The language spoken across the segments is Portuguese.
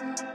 Música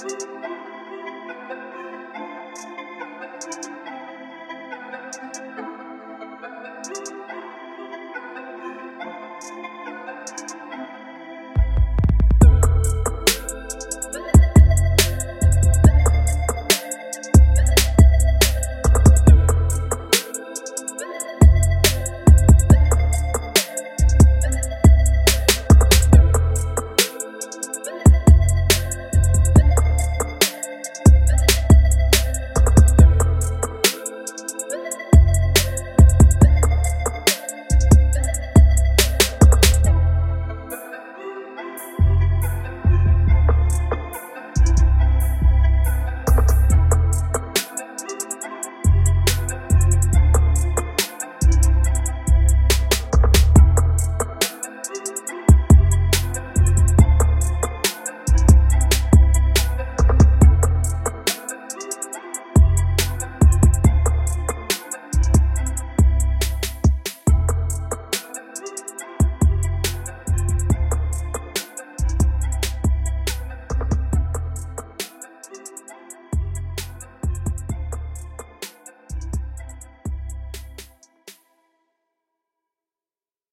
Música